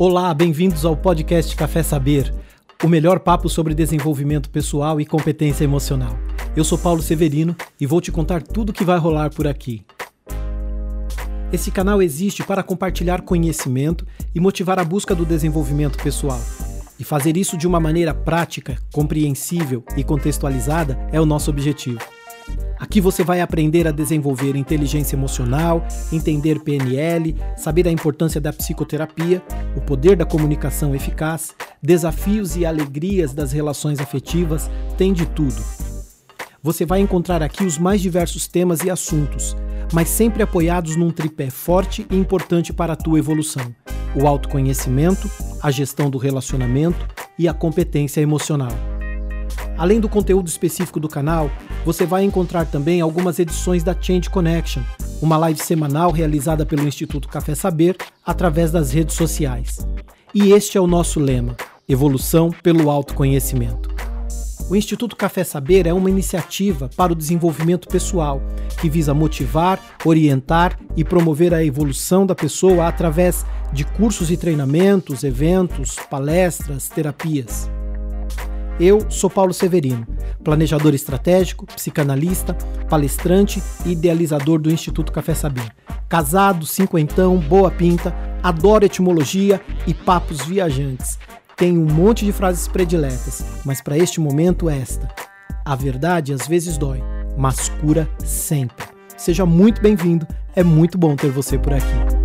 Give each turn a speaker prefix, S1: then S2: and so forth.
S1: Olá, bem-vindos ao podcast Café Saber, o melhor papo sobre desenvolvimento pessoal e competência emocional. Eu sou Paulo Severino e vou te contar tudo o que vai rolar por aqui. Esse canal existe para compartilhar conhecimento e motivar a busca do desenvolvimento pessoal. E fazer isso de uma maneira prática, compreensível e contextualizada é o nosso objetivo. Aqui você vai aprender a desenvolver inteligência emocional, entender PNL, saber a importância da psicoterapia, o poder da comunicação eficaz, desafios e alegrias das relações afetivas, tem de tudo. Você vai encontrar aqui os mais diversos temas e assuntos, mas sempre apoiados num tripé forte e importante para a tua evolução: o autoconhecimento, a gestão do relacionamento e a competência emocional. Além do conteúdo específico do canal, você vai encontrar também algumas edições da Change Connection, uma live semanal realizada pelo Instituto Café Saber através das redes sociais. E este é o nosso lema: evolução pelo autoconhecimento. O Instituto Café Saber é uma iniciativa para o desenvolvimento pessoal que visa motivar, orientar e promover a evolução da pessoa através de cursos e treinamentos, eventos, palestras, terapias. Eu sou Paulo Severino, planejador estratégico, psicanalista, palestrante e idealizador do Instituto Café Saber. Casado, cinquentão, boa pinta, adoro etimologia e papos viajantes. Tenho um monte de frases prediletas, mas para este momento esta. A verdade às vezes dói, mas cura sempre. Seja muito bem-vindo, é muito bom ter você por aqui.